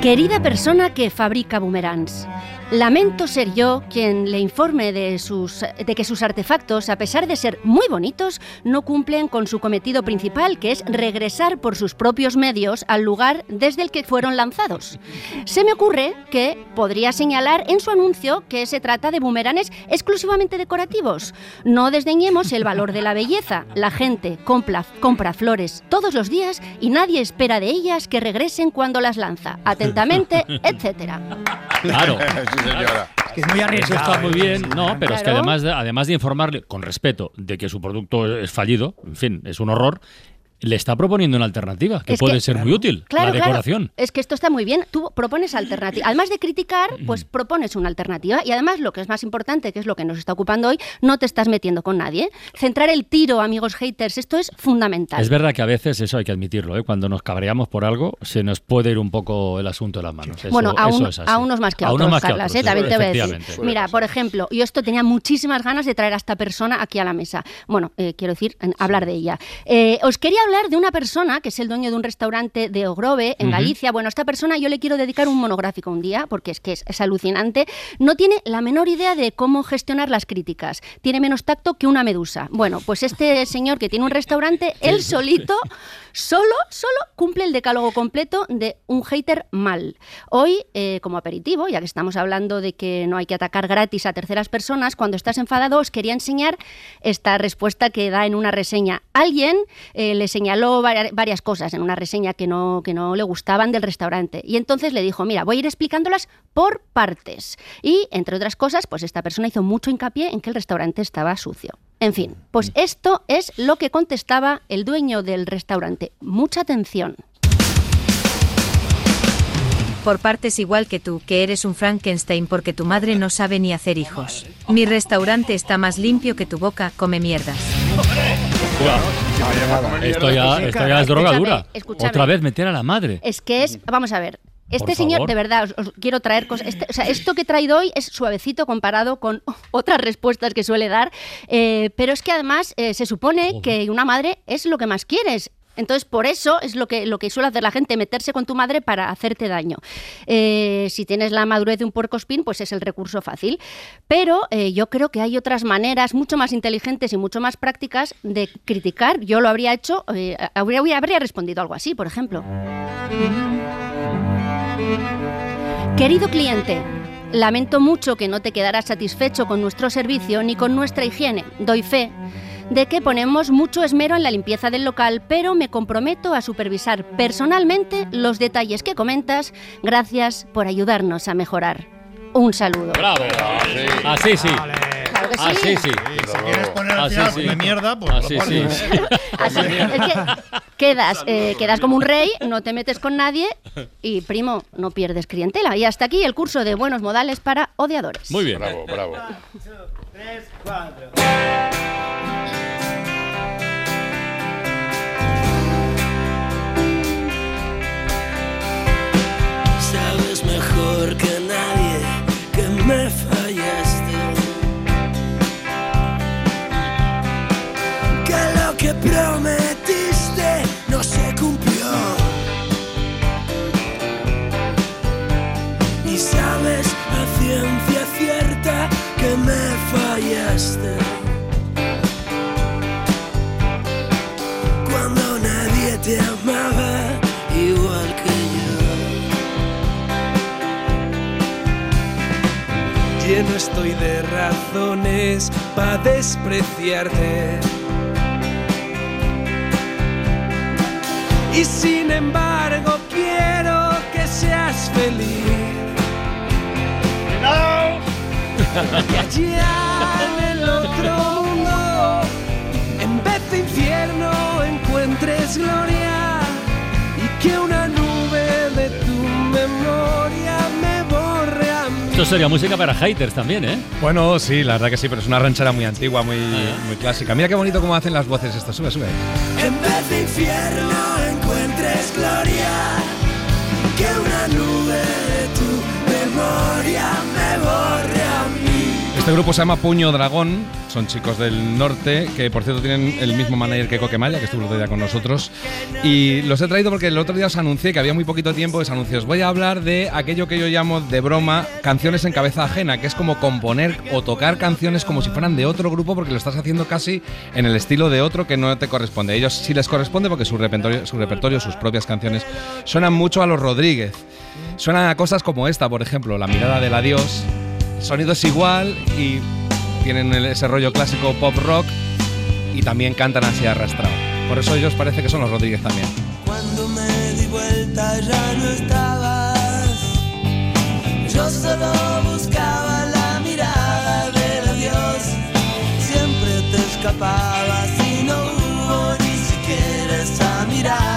Speaker 3: Querida persona que fabrica boomerangs, lamento ser yo quien le informe de, sus, de que sus artefactos, a pesar de ser muy bonitos, no cumplen con su cometido principal, que es regresar por sus propios medios al lugar desde el que fueron lanzados. Se me ocurre que podría señalar en su anuncio que se trata de boomerangs exclusivamente decorativos. No desdeñemos el valor de la belleza. La gente compra, compra flores todos los días y nadie espera de ellas que regresen cuando las lanza. Atentamente, etcétera.
Speaker 8: Claro.
Speaker 5: Señora.
Speaker 10: Que es muy
Speaker 8: Eso
Speaker 10: arriesgado.
Speaker 8: está muy bien, no, pero es que además de, además de informarle con respeto de que su producto es fallido, en fin, es un horror, le está proponiendo una alternativa que
Speaker 3: Es que-
Speaker 8: puede ser muy útil,
Speaker 3: Claro,
Speaker 8: la
Speaker 3: claro.
Speaker 8: decoración.
Speaker 3: Es que esto está muy bien. Tú propones alternativa. Además de criticar, pues propones una alternativa. Y además, lo que es más importante, que es lo que nos está ocupando hoy, no te estás metiendo con nadie. Centrar el tiro, amigos haters, esto es fundamental.
Speaker 8: Es verdad que a veces eso hay que admitirlo, ¿eh? cuando nos cabreamos por algo se nos puede ir un poco el asunto de las manos. Eso-
Speaker 3: bueno, a,
Speaker 8: eso
Speaker 3: un-
Speaker 8: es así.
Speaker 3: a unos más que a,
Speaker 8: A
Speaker 3: otros,
Speaker 8: unos más que a otros,
Speaker 3: ¿eh? también te voy a decir.
Speaker 8: efectivamente.
Speaker 3: Mira, por ejemplo, yo esto tenía muchísimas ganas de traer a esta persona aquí a la mesa. Bueno, eh, quiero decir, en- hablar de ella. Eh, os quería hablar de una persona que es el dueño de un restaurante de Ogrove, en. Galicia. Bueno, a esta persona yo le quiero dedicar un monográfico un día, porque es que es, es alucinante. No tiene la menor idea de cómo gestionar las críticas. Tiene menos tacto que una medusa. Bueno, pues este señor que tiene un restaurante, él solito, solo, solo cumple el decálogo completo de un hater mal. Hoy, eh, como aperitivo, ya que estamos hablando de que no hay que atacar gratis a terceras personas, cuando estás enfadado os quería enseñar esta respuesta que da en una reseña. Alguien eh, le señaló vari- varias cosas en una reseña que no, que no le gustaban del restaurante. Y entonces le dijo, mira, voy a ir explicándolas por partes. Y, entre otras cosas, pues esta persona hizo mucho hincapié en que el restaurante estaba sucio. En fin, pues esto es lo que contestaba el dueño del restaurante. Mucha atención.
Speaker 32: Por partes igual que tú, que eres un Frankenstein porque tu madre no sabe ni hacer hijos. Mi restaurante está más limpio que tu boca, come mierdas.
Speaker 8: Esto ya, esto ya es drogadura.
Speaker 3: Escúchame, escúchame.
Speaker 8: Otra vez meter a la madre.
Speaker 3: Es que es, vamos a ver. Este señor, de verdad, os, os quiero traer cosas. este- o sea, esto que he traído hoy es suavecito comparado con otras respuestas que suele dar. eh, pero es que además eh, se supone que una madre es lo que más quieres. Entonces, por eso es lo que, lo que suele hacer la gente, meterse con tu madre para hacerte daño. Eh, si tienes la madurez de un puercospín, pues es el recurso fácil. Pero eh, yo creo que hay otras maneras mucho más inteligentes y mucho más prácticas de criticar. Yo lo habría hecho, eh, habría, habría respondido algo así, por ejemplo. Querido cliente, lamento mucho que no te quedarás satisfecho con nuestro servicio ni con nuestra higiene. Doy fe de que ponemos mucho esmero en la limpieza del local, pero me comprometo a supervisar personalmente los detalles que comentas. Gracias por ayudarnos a mejorar. Un saludo.
Speaker 8: Bravo. Así sí.
Speaker 3: Que sí.
Speaker 8: Ah, sí, sí.
Speaker 13: Si quieres poner al
Speaker 8: Ah,
Speaker 13: final come mierda, pues
Speaker 8: Ah,
Speaker 13: lo
Speaker 8: sí,
Speaker 13: pones.
Speaker 8: sí.
Speaker 3: Así, es que quedas, eh, quedas como un rey, no te metes con nadie y, primo, no pierdes clientela. Y hasta aquí el curso de buenos modales para odiadores.
Speaker 8: Muy bien.
Speaker 5: Bravo, bravo.
Speaker 17: Sabes mejor que nadie que me estoy de razones para despreciarte. Y sin embargo quiero que seas feliz. Que allá en el otro mundo, en vez de infierno, encuentres gloria.
Speaker 8: Esto sería música para haters también, ¿eh?
Speaker 33: Bueno, sí, la verdad que sí, pero es una ranchera muy antigua, muy, muy clásica. Mira qué bonito cómo hacen las voces esto. Sube, sube.
Speaker 17: En vez de infierno encuentres gloria,
Speaker 33: Este grupo se llama Puño Dragón, son chicos del norte, que por cierto tienen el mismo manager que Coquemaya, que estuvo el otro día con nosotros. Y los he traído porque el otro día os anuncié que había muy poquito tiempo, os anuncié, os voy a hablar de aquello que yo llamo de broma canciones en cabeza ajena, que es como componer o tocar canciones como si fueran de otro grupo porque lo estás haciendo casi en el estilo de otro que no te corresponde. A ellos sí les corresponde porque su repertorio, su repertorio, sus propias canciones, suenan mucho a los Rodríguez. Suenan a cosas como esta, por ejemplo, La mirada del adiós. Sonido es igual y tienen ese rollo clásico pop rock y también cantan así arrastrado. Por eso ellos parece que son los Rodríguez también.
Speaker 17: Cuando me di vuelta ya no estabas. Yo solo buscaba la mirada del adiós. Siempre te escapabas y no hubo ni siquiera esa mirada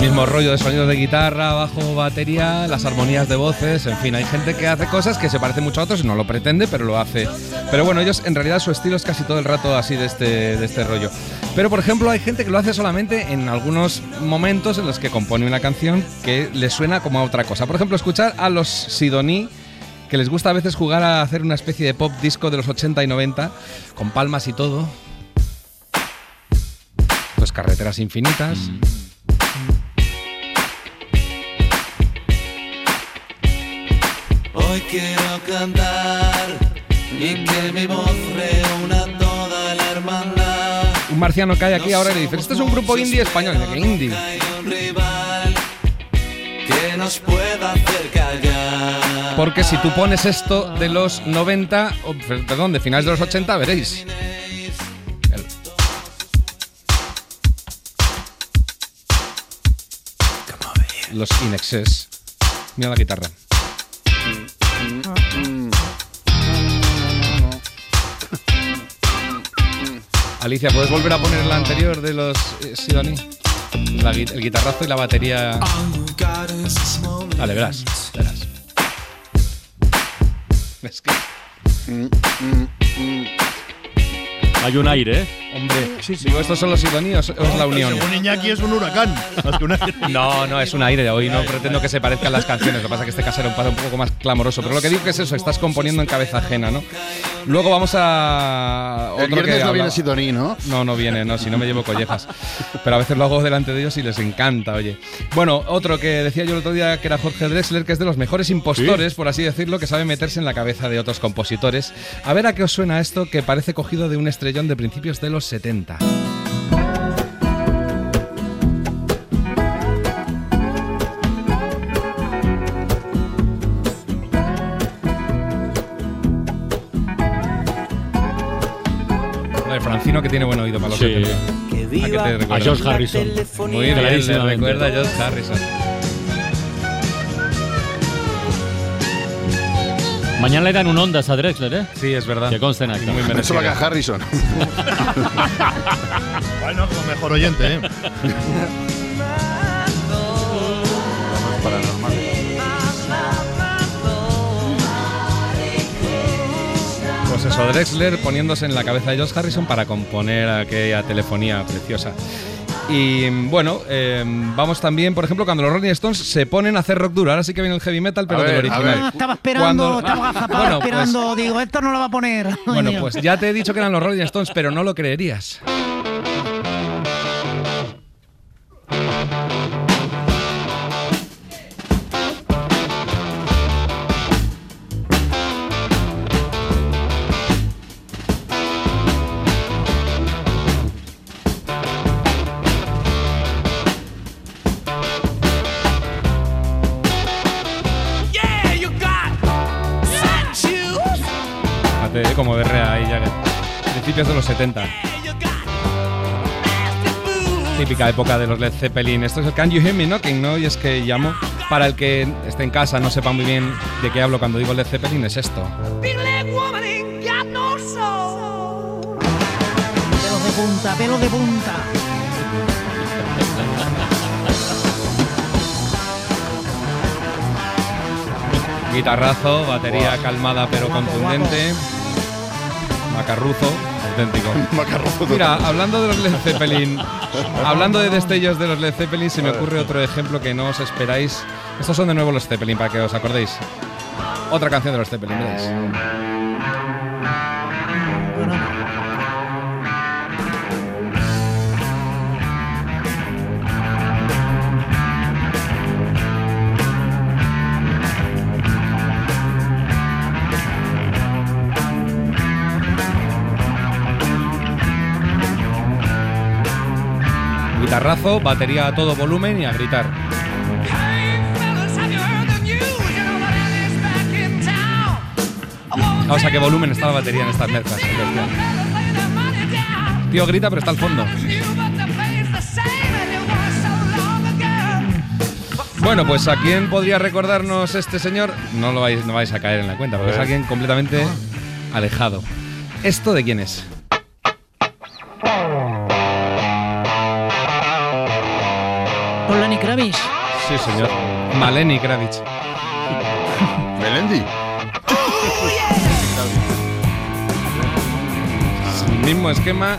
Speaker 33: Mismo rollo de sonidos de guitarra, bajo, batería, las armonías de voces, en fin, hay gente que hace cosas que se parecen mucho a otros y no lo pretende, pero lo hace. Pero bueno, ellos en realidad su estilo es casi todo el rato así de este, de este rollo. Pero por ejemplo, hay gente que lo hace solamente en algunos momentos en los que compone una canción que le suena como a otra cosa. Por ejemplo, escuchar a los Sidoní que les gusta a veces jugar a hacer una especie de pop disco de los 80 y 90, con palmas y todo. Carreteras infinitas.
Speaker 17: Hoy quiero cantar y que mi voz reúna toda la hermandad.
Speaker 33: Un marciano cae aquí ahora y le dice, este es un grupo indie español. Y dice, ¿qué indie?
Speaker 17: Hay un rival que nos pueda hacer callar.
Speaker 33: Porque si tú pones esto de los 90, o, per- perdón, de finales de los 80, veréis. Los Inexes. Mira la guitarra. Alicia, ¿puedes volver a poner la anterior de los eh, el guitarrazo y la batería. Vale, verás, verás.
Speaker 8: Hay un aire, ¿eh?
Speaker 33: Hombre, digo, ¿estos son los idoníos o es la unión?
Speaker 13: Según Iñaki es un huracán. más que un aire.
Speaker 33: No, no, es un aire. Hoy no pretendo que se parezcan las canciones. Lo que pasa es que este caso era un paso un poco más clamoroso. Pero lo que digo que es eso, estás componiendo en cabeza ajena, ¿no? Luego vamos a.
Speaker 5: El
Speaker 33: otro
Speaker 5: viernes
Speaker 33: que
Speaker 5: no
Speaker 33: habla-
Speaker 5: viene Sidoní, ¿no?
Speaker 33: No, no viene, no, si no me llevo collejas. Pero a veces lo hago delante de ellos y les encanta, oye. Bueno, otro que decía yo el otro día que era Jorge Drexler, que es de los mejores impostores, por así decirlo, que sabe meterse en la cabeza de otros compositores. A ver a qué os suena esto que parece cogido de un estrellón de principios de los 70. Lo de Francino que tiene buen oído para los
Speaker 8: Sí.
Speaker 33: 70. ¿A qué te recuerda?
Speaker 8: A George Harrison.
Speaker 33: Muy bien, le
Speaker 8: Clarísimamente.
Speaker 33: recuerda a George Harrison.
Speaker 8: Mañana le dan un Ondas a Drexler, ¿eh?
Speaker 33: Sí, es verdad.
Speaker 8: Que conste en acta.
Speaker 5: Eso va a Harrison.
Speaker 13: Bueno, con mejor oyente, ¿eh?
Speaker 33: Pues eso, Drexler poniéndose en la cabeza de George Harrison para componer aquella telefonía preciosa. Y bueno, eh, vamos también, por ejemplo, cuando los Rolling Stones se ponen a hacer rock duro. Ahora sí que viene el heavy metal, pero del original.
Speaker 10: Ah, estaba esperando,
Speaker 33: Cuando-
Speaker 10: estaba agazapado
Speaker 33: Bueno, pues-
Speaker 10: esperando. Digo, esto no lo va a poner.
Speaker 33: Bueno,
Speaker 10: Dios.
Speaker 33: pues ya te he dicho que eran los Rolling Stones, pero no lo creerías. Principios de los 70. Típica época de los Led Zeppelin. Esto es el Can You Hear Me Knocking, ¿no? Y es que llamo. Para el que esté en casa, no sepa muy bien de qué hablo cuando digo Led Zeppelin, es esto.
Speaker 10: Pelos de punta, pelos de punta.
Speaker 33: Guitarrazo, batería calmada pero contundente. Macarruzo, auténtico.
Speaker 5: Macarruzo
Speaker 33: Mira, hablando de los Led Zeppelin, hablando de destellos de los Led Zeppelin, se me ocurre otro ejemplo que no os esperáis. Estos son de nuevo los Zeppelin, para que os acordéis. Otra canción de los Zeppelin, veréis. Guitarrazo, batería a todo volumen y a gritar. Fijaos a qué volumen está la batería en estas mezclas. bestial. Tío grita, pero está al fondo. Bueno, pues a quién podría recordarnos este señor, no lo vais, no vais a caer en la cuenta, porque es alguien completamente alejado. ¿Esto de quién es?
Speaker 10: Con Lenny Kravitz.
Speaker 33: Sí, señor. Maleni Kravitz.
Speaker 5: Melendi.
Speaker 33: Mismo esquema.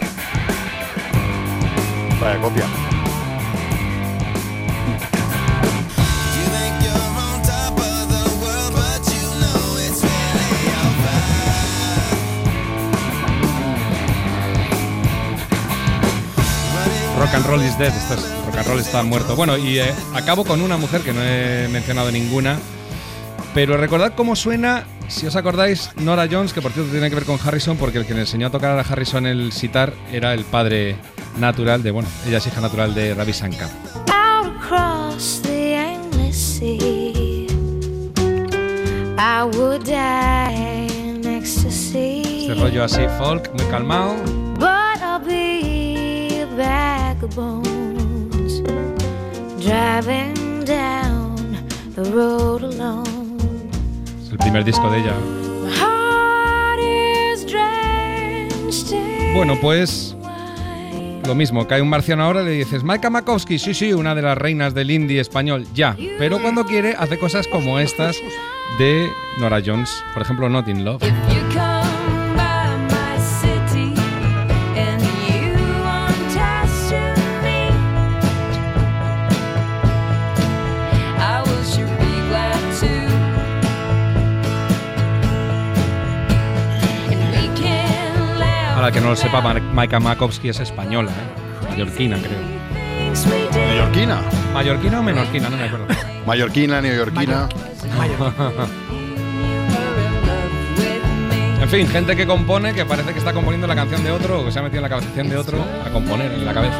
Speaker 5: Vaya copia.
Speaker 33: Rock and roll is dead. Esto es, rock and roll está muerto. Bueno, y eh, acabo con una mujer que no he mencionado ninguna. Pero recordad cómo suena, si os acordáis, Nora Jones, que por cierto tiene que ver con Harrison, porque el que le enseñó a tocar a Harrison el sitar era el padre natural de, bueno, ella es hija natural de Ravi Shankar.
Speaker 34: Out across the endless sea, I would die in ecstasy.
Speaker 33: Este rollo así, folk, muy calmado.
Speaker 34: But I'll be a bag of bones, driving down the road alone.
Speaker 33: Es el primer disco de ella. Bueno, pues lo mismo, cae un marciano ahora y le dices, Maika Makowski, sí, sí, una de las reinas del indie español, ya. Pero cuando quiere hace cosas como estas de Nora Jones, por ejemplo, Not in Love. Que no lo sepa, Ma- Maika Makowski es española, ¿eh? mallorquina, creo.
Speaker 5: Mallorquina.
Speaker 33: ¿Mallorquina o menorquina? No me acuerdo.
Speaker 5: Mallorquina, neoyorquina.
Speaker 33: En fin, gente que compone, que parece que está componiendo la canción de otro o que se ha metido en la canción de otro a componer en la cabeza.